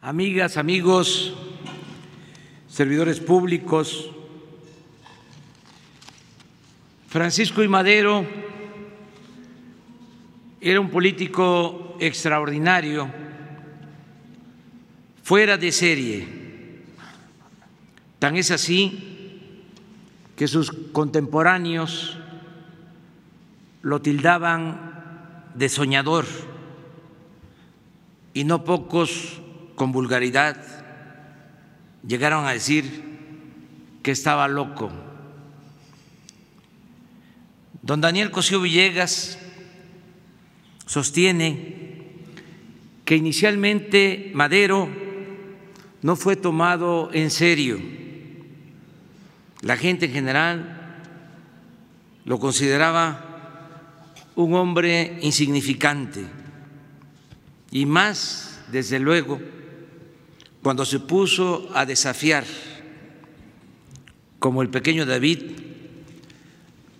amigas, amigos, servidores públicos, Francisco y Madero era un político extraordinario, fuera de serie. Tan es así que sus contemporáneos lo tildaban de soñador y no pocos con vulgaridad llegaron a decir que estaba loco. Don Daniel Cosío Villegas sostiene que inicialmente Madero no fue tomado en serio. La gente en general lo consideraba un hombre insignificante y más, desde luego, cuando se puso a desafiar, como el pequeño David,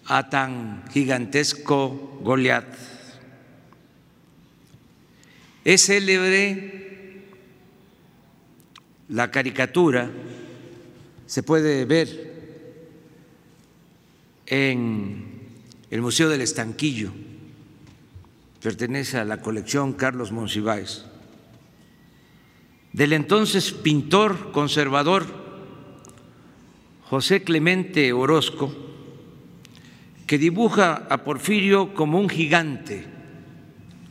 a tan gigantesco Goliat. Es célebre la caricatura, se puede ver en el Museo del Estanquillo, pertenece a la colección Carlos Monsiváis del entonces pintor conservador José Clemente Orozco, que dibuja a Porfirio como un gigante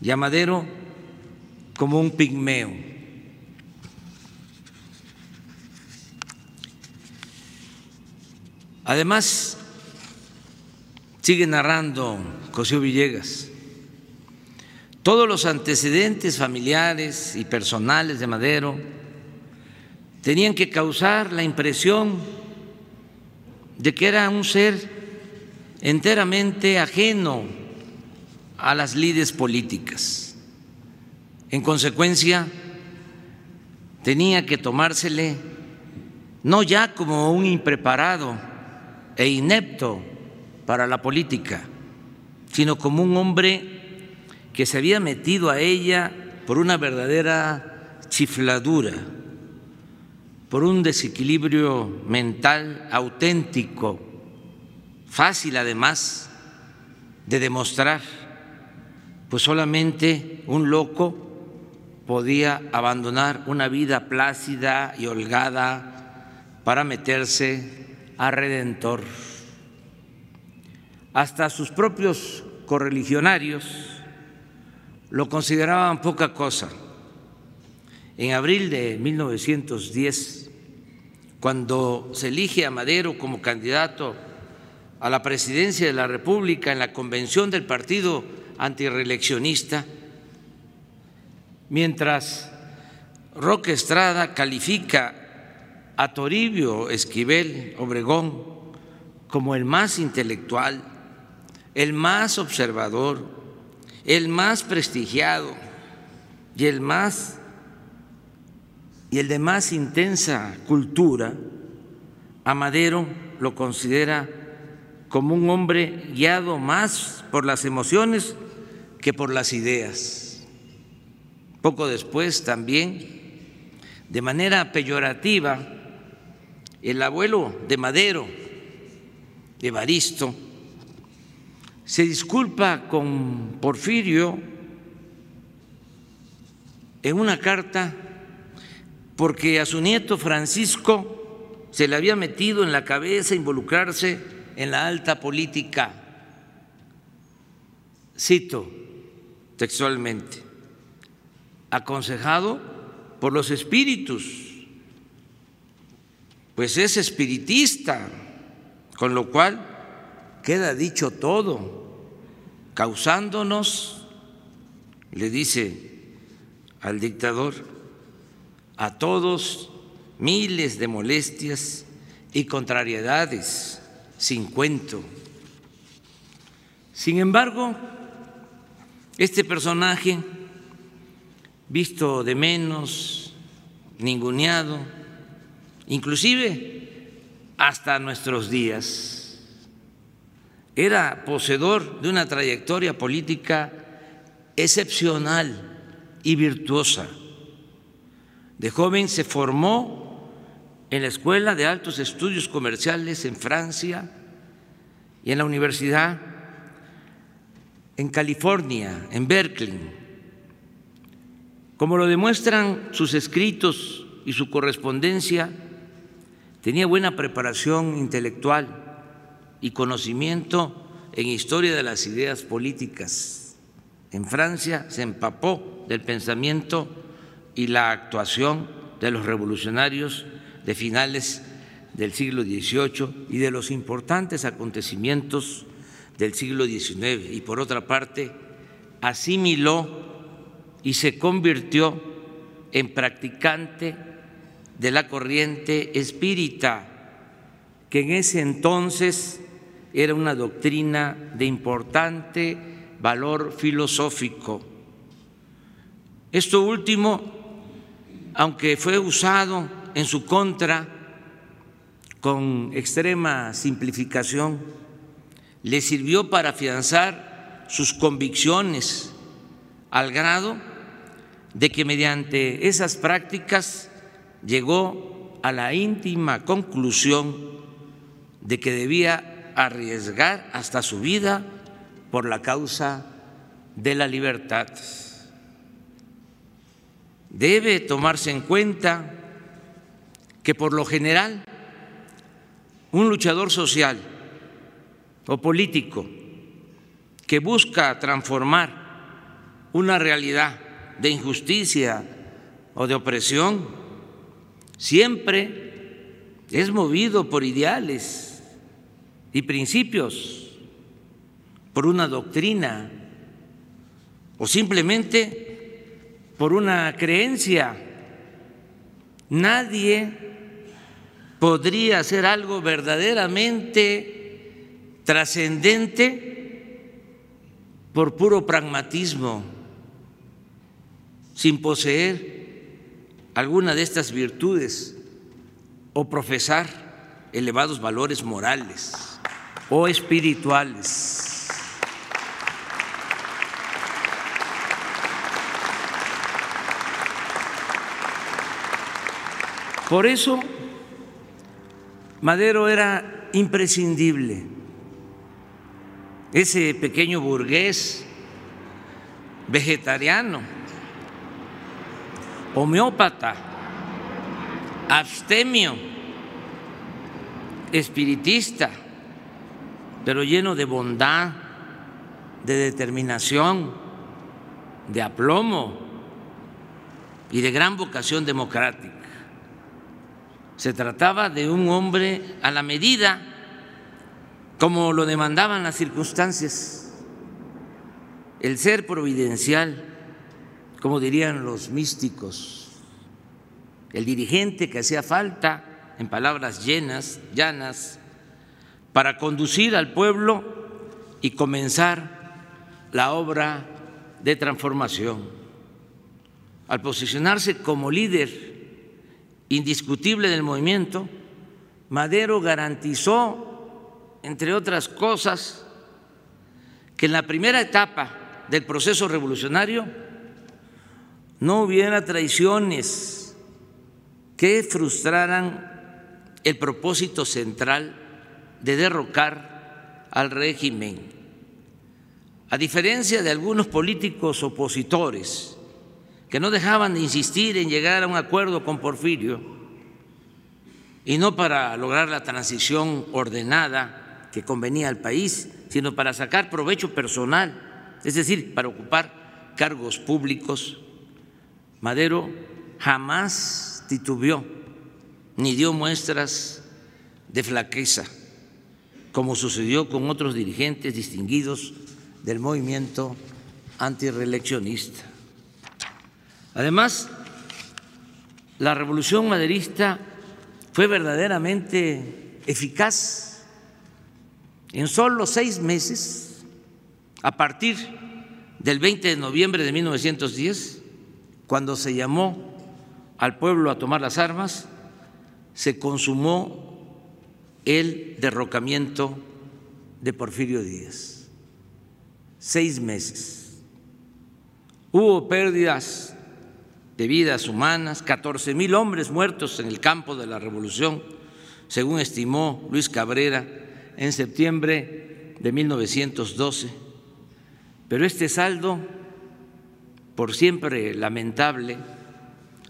y a Madero como un pigmeo. Además, sigue narrando José Villegas todos los antecedentes familiares y personales de Madero tenían que causar la impresión de que era un ser enteramente ajeno a las lides políticas. En consecuencia, tenía que tomársele no ya como un impreparado e inepto para la política, sino como un hombre que se había metido a ella por una verdadera chifladura, por un desequilibrio mental auténtico, fácil además de demostrar, pues solamente un loco podía abandonar una vida plácida y holgada para meterse a Redentor. Hasta sus propios correligionarios lo consideraban poca cosa. En abril de 1910, cuando se elige a Madero como candidato a la presidencia de la República en la convención del partido antireeleccionista, mientras Roque Estrada califica a Toribio Esquivel Obregón como el más intelectual, el más observador, el más prestigiado y el más y el de más intensa cultura, a Madero lo considera como un hombre guiado más por las emociones que por las ideas. Poco después también, de manera peyorativa, el abuelo de Madero, Evaristo, se disculpa con Porfirio en una carta porque a su nieto Francisco se le había metido en la cabeza involucrarse en la alta política. Cito textualmente, aconsejado por los espíritus, pues es espiritista, con lo cual queda dicho todo, causándonos, le dice al dictador, a todos miles de molestias y contrariedades sin cuento. Sin embargo, este personaje, visto de menos, ninguneado, inclusive hasta nuestros días, era poseedor de una trayectoria política excepcional y virtuosa. De joven se formó en la Escuela de Altos Estudios Comerciales en Francia y en la Universidad en California, en Berkeley. Como lo demuestran sus escritos y su correspondencia, tenía buena preparación intelectual y conocimiento en historia de las ideas políticas. En Francia se empapó del pensamiento y la actuación de los revolucionarios de finales del siglo XVIII y de los importantes acontecimientos del siglo XIX. Y por otra parte, asimiló y se convirtió en practicante de la corriente espírita, que en ese entonces era una doctrina de importante valor filosófico. Esto último, aunque fue usado en su contra con extrema simplificación, le sirvió para afianzar sus convicciones al grado de que mediante esas prácticas llegó a la íntima conclusión de que debía arriesgar hasta su vida por la causa de la libertad. Debe tomarse en cuenta que por lo general un luchador social o político que busca transformar una realidad de injusticia o de opresión siempre es movido por ideales y principios, por una doctrina o simplemente por una creencia. Nadie podría hacer algo verdaderamente trascendente por puro pragmatismo, sin poseer alguna de estas virtudes o profesar elevados valores morales o espirituales. Por eso, Madero era imprescindible. Ese pequeño burgués vegetariano, homeópata, abstemio, espiritista, pero lleno de bondad, de determinación, de aplomo y de gran vocación democrática. Se trataba de un hombre a la medida como lo demandaban las circunstancias, el ser providencial, como dirían los místicos, el dirigente que hacía falta, en palabras llenas, llanas, para conducir al pueblo y comenzar la obra de transformación. Al posicionarse como líder indiscutible del movimiento, Madero garantizó, entre otras cosas, que en la primera etapa del proceso revolucionario no hubiera traiciones que frustraran el propósito central de derrocar al régimen. A diferencia de algunos políticos opositores que no dejaban de insistir en llegar a un acuerdo con Porfirio, y no para lograr la transición ordenada que convenía al país, sino para sacar provecho personal, es decir, para ocupar cargos públicos, Madero jamás titubeó ni dio muestras de flaqueza como sucedió con otros dirigentes distinguidos del movimiento antireeleccionista. Además, la revolución maderista fue verdaderamente eficaz. En solo seis meses, a partir del 20 de noviembre de 1910, cuando se llamó al pueblo a tomar las armas, se consumó el derrocamiento de Porfirio Díaz. Seis meses. Hubo pérdidas de vidas humanas, 14 mil hombres muertos en el campo de la revolución, según estimó Luis Cabrera en septiembre de 1912. Pero este saldo, por siempre lamentable,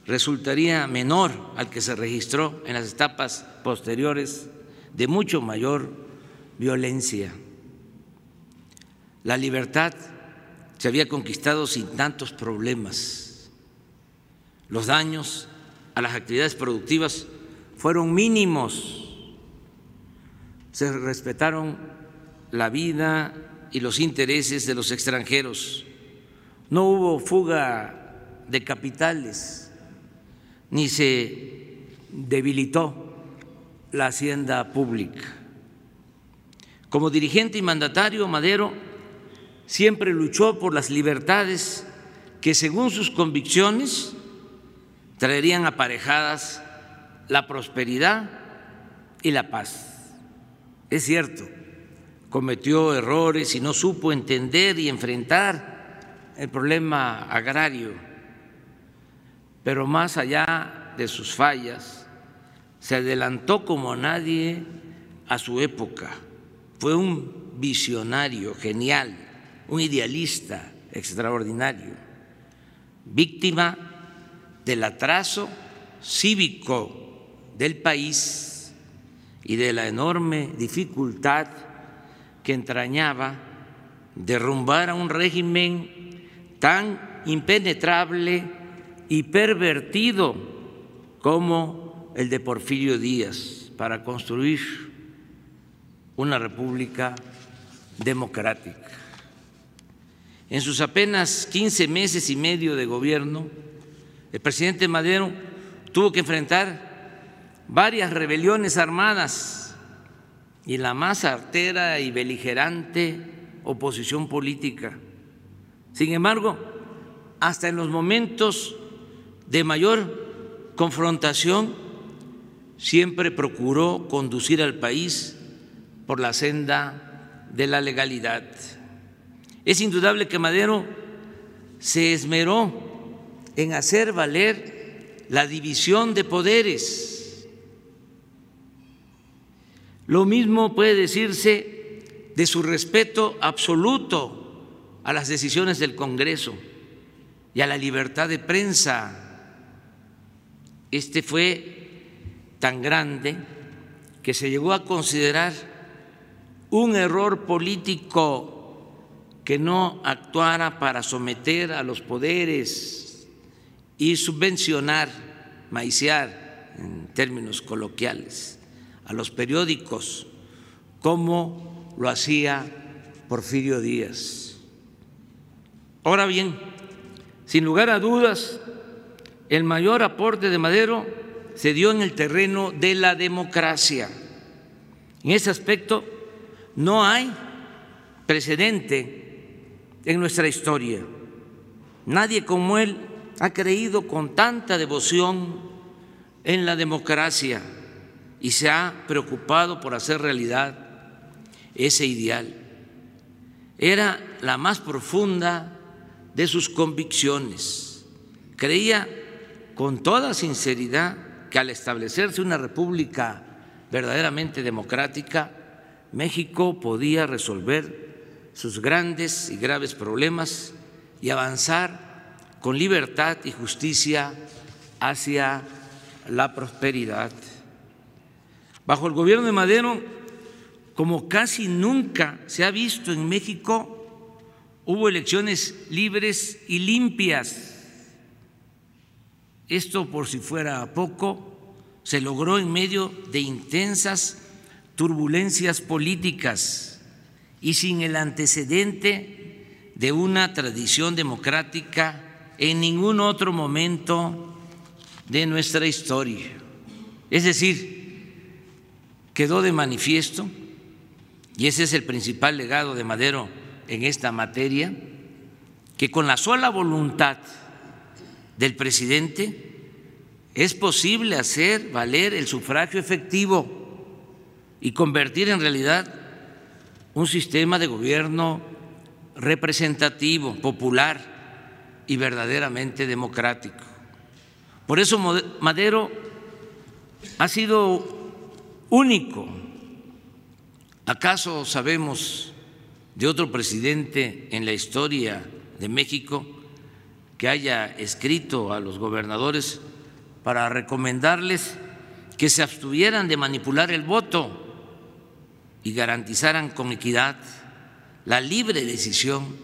resultaría menor al que se registró en las etapas posteriores de mucho mayor violencia. La libertad se había conquistado sin tantos problemas. Los daños a las actividades productivas fueron mínimos. Se respetaron la vida y los intereses de los extranjeros. No hubo fuga de capitales ni se debilitó la hacienda pública. Como dirigente y mandatario, Madero siempre luchó por las libertades que, según sus convicciones, traerían aparejadas la prosperidad y la paz. Es cierto, cometió errores y no supo entender y enfrentar el problema agrario pero más allá de sus fallas, se adelantó como nadie a su época. Fue un visionario genial, un idealista extraordinario, víctima del atraso cívico del país y de la enorme dificultad que entrañaba derrumbar a un régimen tan impenetrable y pervertido como el de Porfirio Díaz para construir una república democrática. En sus apenas 15 meses y medio de gobierno, el presidente Madero tuvo que enfrentar varias rebeliones armadas y la más artera y beligerante oposición política. Sin embargo, hasta en los momentos de mayor confrontación, siempre procuró conducir al país por la senda de la legalidad. Es indudable que Madero se esmeró en hacer valer la división de poderes. Lo mismo puede decirse de su respeto absoluto a las decisiones del Congreso y a la libertad de prensa este fue tan grande que se llegó a considerar un error político que no actuara para someter a los poderes y subvencionar, maiciar en términos coloquiales, a los periódicos, como lo hacía Porfirio Díaz. Ahora bien, sin lugar a dudas, el mayor aporte de Madero se dio en el terreno de la democracia. En ese aspecto no hay precedente en nuestra historia. Nadie como él ha creído con tanta devoción en la democracia y se ha preocupado por hacer realidad ese ideal. Era la más profunda de sus convicciones. Creía con toda sinceridad que al establecerse una república verdaderamente democrática, México podía resolver sus grandes y graves problemas y avanzar con libertad y justicia hacia la prosperidad. Bajo el gobierno de Madero, como casi nunca se ha visto en México, hubo elecciones libres y limpias esto, por si fuera poco, se logró en medio de intensas turbulencias políticas y sin el antecedente de una tradición democrática en ningún otro momento de nuestra historia. Es decir, quedó de manifiesto, y ese es el principal legado de Madero en esta materia, que con la sola voluntad del presidente, es posible hacer valer el sufragio efectivo y convertir en realidad un sistema de gobierno representativo, popular y verdaderamente democrático. Por eso Madero ha sido único. ¿Acaso sabemos de otro presidente en la historia de México que haya escrito a los gobernadores para recomendarles que se abstuvieran de manipular el voto y garantizaran con equidad la libre decisión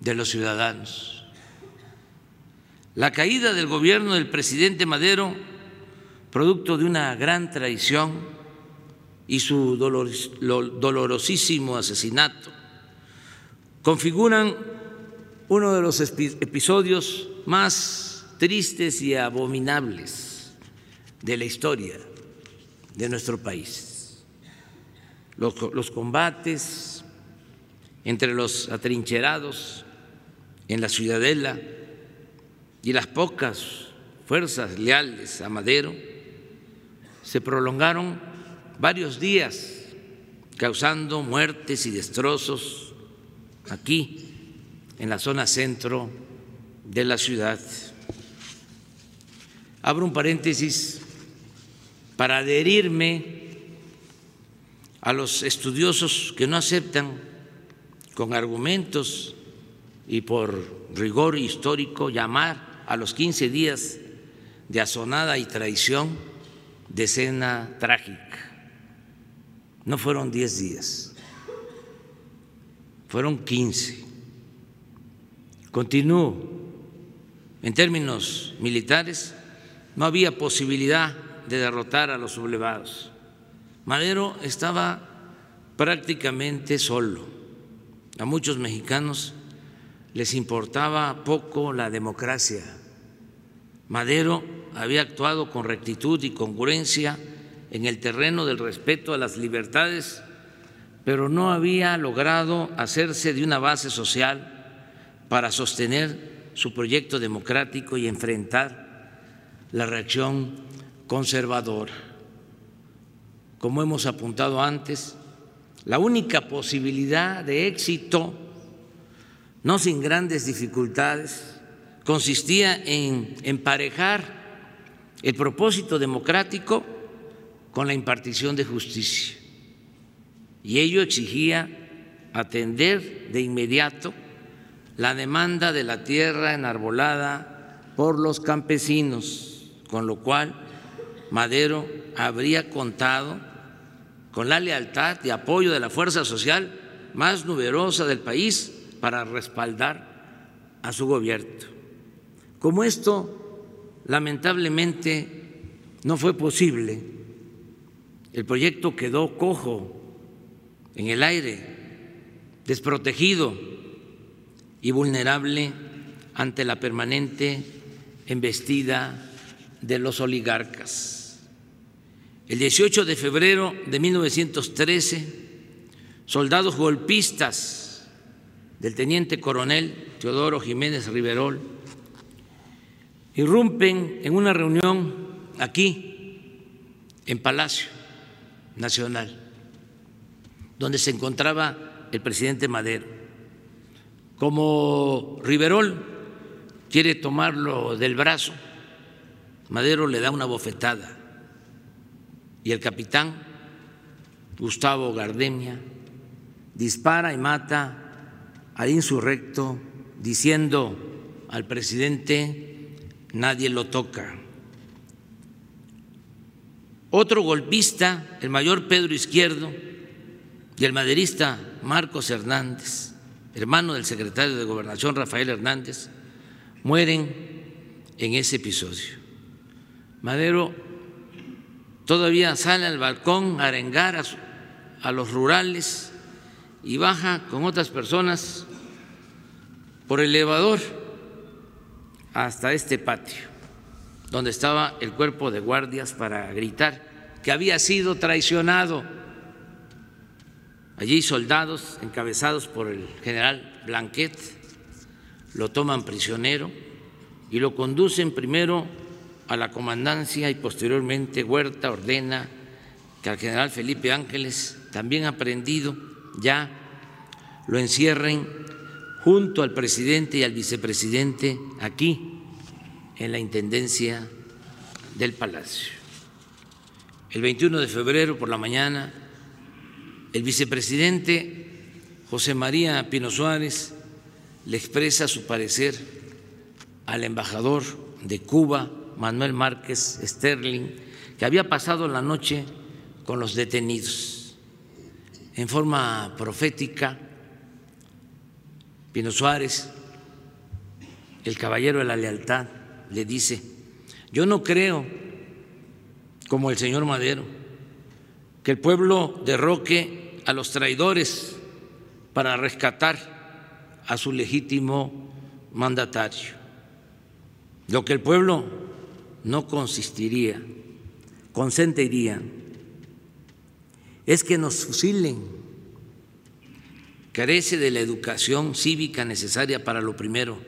de los ciudadanos. La caída del gobierno del presidente Madero, producto de una gran traición y su dolorosísimo asesinato, configuran uno de los episodios más tristes y abominables de la historia de nuestro país. Los, combates entre los atrincherados en la ciudadela y las pocas fuerzas leales a Madero se prolongaron varios días, causando muertes y destrozos aquí en la zona centro de la ciudad. Abro un paréntesis para adherirme a los estudiosos que no aceptan con argumentos y por rigor histórico llamar a los 15 días de asonada y traición de escena trágica. No fueron 10 días, fueron 15. Continúo, en términos militares, no había posibilidad de derrotar a los sublevados. Madero estaba prácticamente solo. A muchos mexicanos les importaba poco la democracia. Madero había actuado con rectitud y congruencia en el terreno del respeto a las libertades, pero no había logrado hacerse de una base social para sostener su proyecto democrático y enfrentar la reacción conservadora. Como hemos apuntado antes, la única posibilidad de éxito, no sin grandes dificultades, consistía en emparejar el propósito democrático con la impartición de justicia. Y ello exigía atender de inmediato la demanda de la tierra enarbolada por los campesinos, con lo cual Madero habría contado con la lealtad y apoyo de la fuerza social más numerosa del país para respaldar a su gobierno. Como esto lamentablemente no fue posible, el proyecto quedó cojo en el aire, desprotegido y vulnerable ante la permanente embestida de los oligarcas. El 18 de febrero de 1913, soldados golpistas del teniente coronel Teodoro Jiménez Riverol irrumpen en una reunión aquí, en Palacio Nacional, donde se encontraba el presidente Madero como Riverol quiere tomarlo del brazo, Madero le da una bofetada y el capitán Gustavo Gardemia dispara y mata al insurrecto diciendo al presidente nadie lo toca. Otro golpista, el mayor Pedro Izquierdo y el maderista Marcos Hernández hermano del secretario de Gobernación Rafael Hernández, mueren en ese episodio. Madero todavía sale al balcón a arengar a, los rurales y baja con otras personas por el elevador hasta este patio, donde estaba el cuerpo de guardias para gritar que había sido traicionado Allí soldados encabezados por el general Blanquet lo toman prisionero y lo conducen primero a la comandancia y posteriormente Huerta ordena que al general Felipe Ángeles, también aprendido, ya lo encierren junto al presidente y al vicepresidente aquí en la Intendencia del Palacio. El 21 de febrero por la mañana, el vicepresidente José María Pino Suárez le expresa su parecer al embajador de Cuba, Manuel Márquez Sterling, que había pasado la noche con los detenidos. En forma profética, Pino Suárez, el caballero de la lealtad, le dice, yo no creo como el señor Madero, que el pueblo derroque a los traidores para rescatar a su legítimo mandatario. Lo que el pueblo no consistiría, consentiría, es que nos fusilen. Carece de la educación cívica necesaria para lo primero,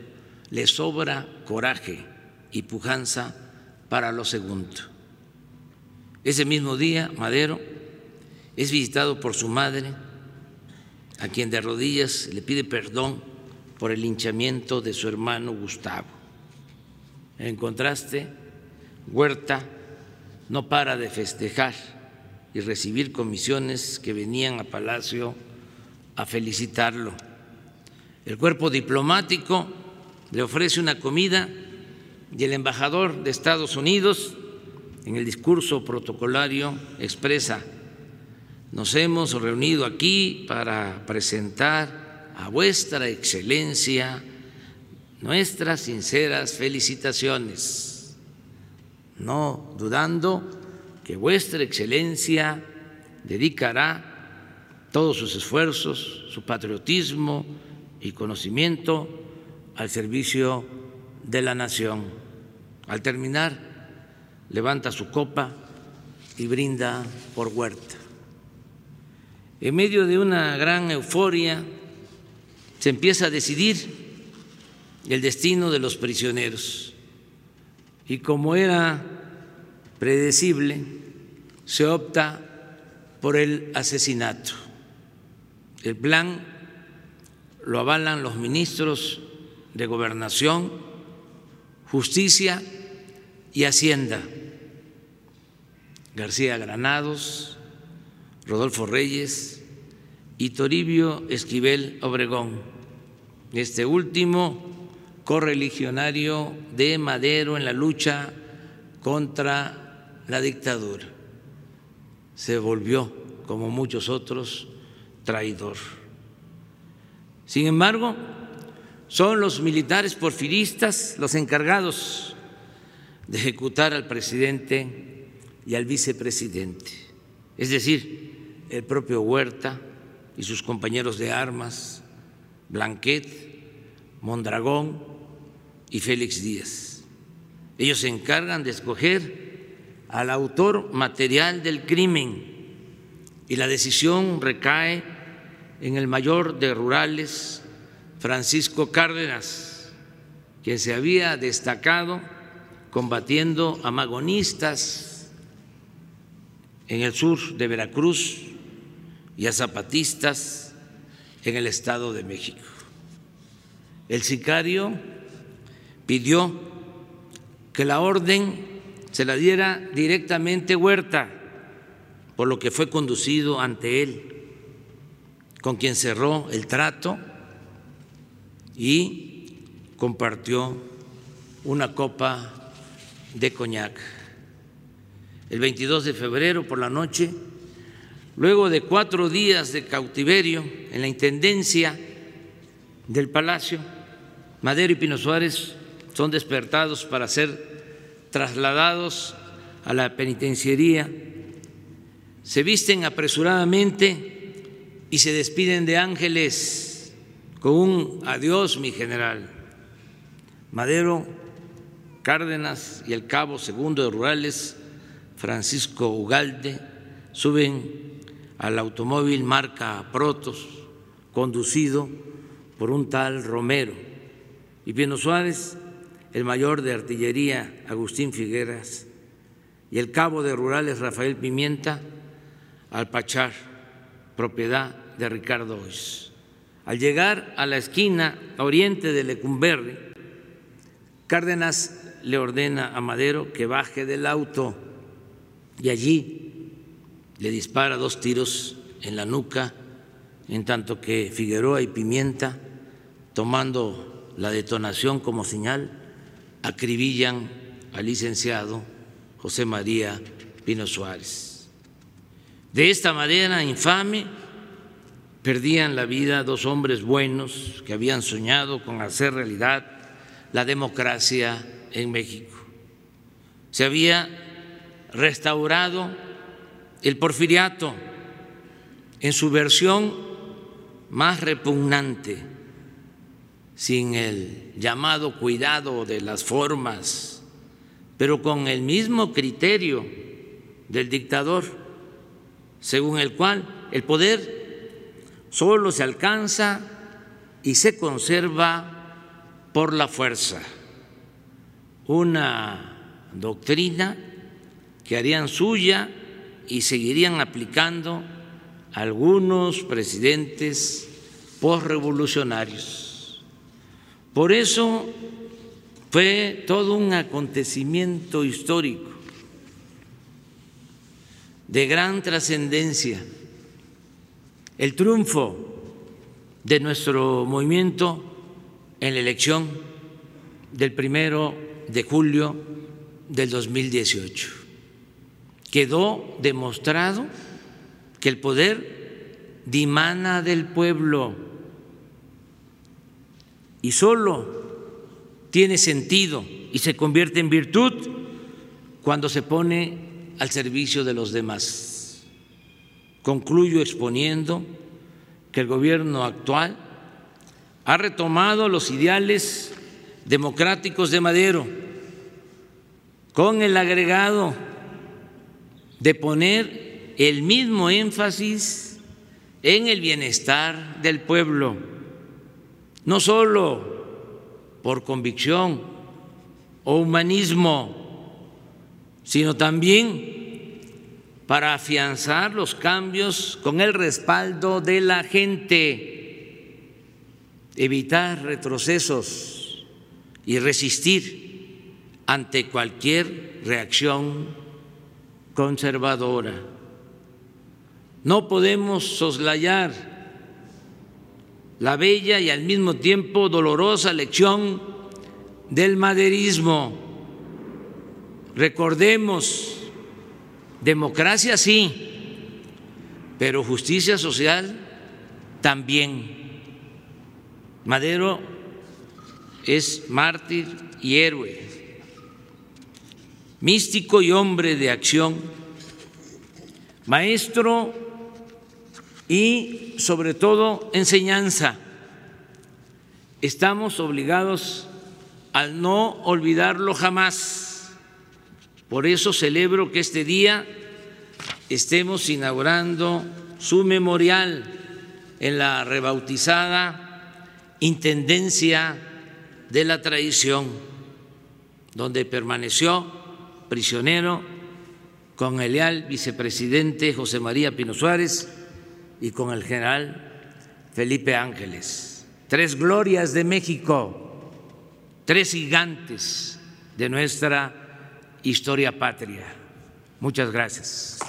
le sobra coraje y pujanza para lo segundo. Ese mismo día, Madero es visitado por su madre, a quien de rodillas le pide perdón por el linchamiento de su hermano Gustavo. En contraste, Huerta no para de festejar y recibir comisiones que venían a Palacio a felicitarlo. El cuerpo diplomático le ofrece una comida y el embajador de Estados Unidos en el discurso protocolario expresa, nos hemos reunido aquí para presentar a vuestra excelencia nuestras sinceras felicitaciones, no dudando que vuestra excelencia dedicará todos sus esfuerzos, su patriotismo y conocimiento al servicio de la nación. Al terminar, levanta su copa y brinda por Huerta. En medio de una gran euforia se empieza a decidir el destino de los prisioneros y como era predecible, se opta por el asesinato. El plan lo avalan los ministros de Gobernación, Justicia y Hacienda. García Granados, Rodolfo Reyes y Toribio Esquivel Obregón. Este último correligionario de Madero en la lucha contra la dictadura. Se volvió, como muchos otros, traidor. Sin embargo, son los militares porfiristas los encargados de ejecutar al presidente y al vicepresidente, es decir, el propio Huerta y sus compañeros de armas, Blanquet, Mondragón y Félix Díaz. Ellos se encargan de escoger al autor material del crimen y la decisión recae en el mayor de rurales, Francisco Cárdenas, quien se había destacado combatiendo a magonistas en el sur de Veracruz y a zapatistas en el Estado de México. El sicario pidió que la orden se la diera directamente Huerta, por lo que fue conducido ante él, con quien cerró el trato y compartió una copa de coñac el 22 de febrero por la noche, luego de cuatro días de cautiverio en la Intendencia del Palacio, Madero y Pino Suárez son despertados para ser trasladados a la penitenciaría, se visten apresuradamente y se despiden de ángeles con un adiós, mi general. Madero, Cárdenas y el cabo segundo de Rurales Francisco Ugalde suben al automóvil marca Protos, conducido por un tal Romero, y Pino Suárez, el mayor de artillería Agustín Figueras, y el cabo de rurales Rafael Pimienta al Pachar, propiedad de Ricardo Ois. Al llegar a la esquina oriente de Lecumberri, Cárdenas le ordena a Madero que baje del auto y allí le dispara dos tiros en la nuca, en tanto que Figueroa y Pimienta, tomando la detonación como señal, acribillan al licenciado José María Pino Suárez. De esta manera infame perdían la vida dos hombres buenos que habían soñado con hacer realidad la democracia en México. Se había restaurado el porfiriato en su versión más repugnante, sin el llamado cuidado de las formas, pero con el mismo criterio del dictador, según el cual el poder solo se alcanza y se conserva por la fuerza. Una doctrina que harían suya y seguirían aplicando algunos presidentes postrevolucionarios. Por eso fue todo un acontecimiento histórico de gran trascendencia el triunfo de nuestro movimiento en la elección del primero de julio del 2018. Quedó demostrado que el poder dimana del pueblo y solo tiene sentido y se convierte en virtud cuando se pone al servicio de los demás. Concluyo exponiendo que el gobierno actual ha retomado los ideales democráticos de Madero, con el agregado de poner el mismo énfasis en el bienestar del pueblo, no solo por convicción o humanismo, sino también para afianzar los cambios con el respaldo de la gente, evitar retrocesos y resistir ante cualquier reacción conservadora. No podemos soslayar la bella y al mismo tiempo dolorosa lección del maderismo. Recordemos, democracia sí, pero justicia social también. Madero es mártir y héroe, místico y hombre de acción, maestro y sobre todo enseñanza. Estamos obligados al no olvidarlo jamás. Por eso celebro que este día estemos inaugurando su memorial en la rebautizada Intendencia de la traición, donde permaneció prisionero con el leal vicepresidente José María Pino Suárez y con el general Felipe Ángeles. Tres glorias de México, tres gigantes de nuestra historia patria. Muchas gracias.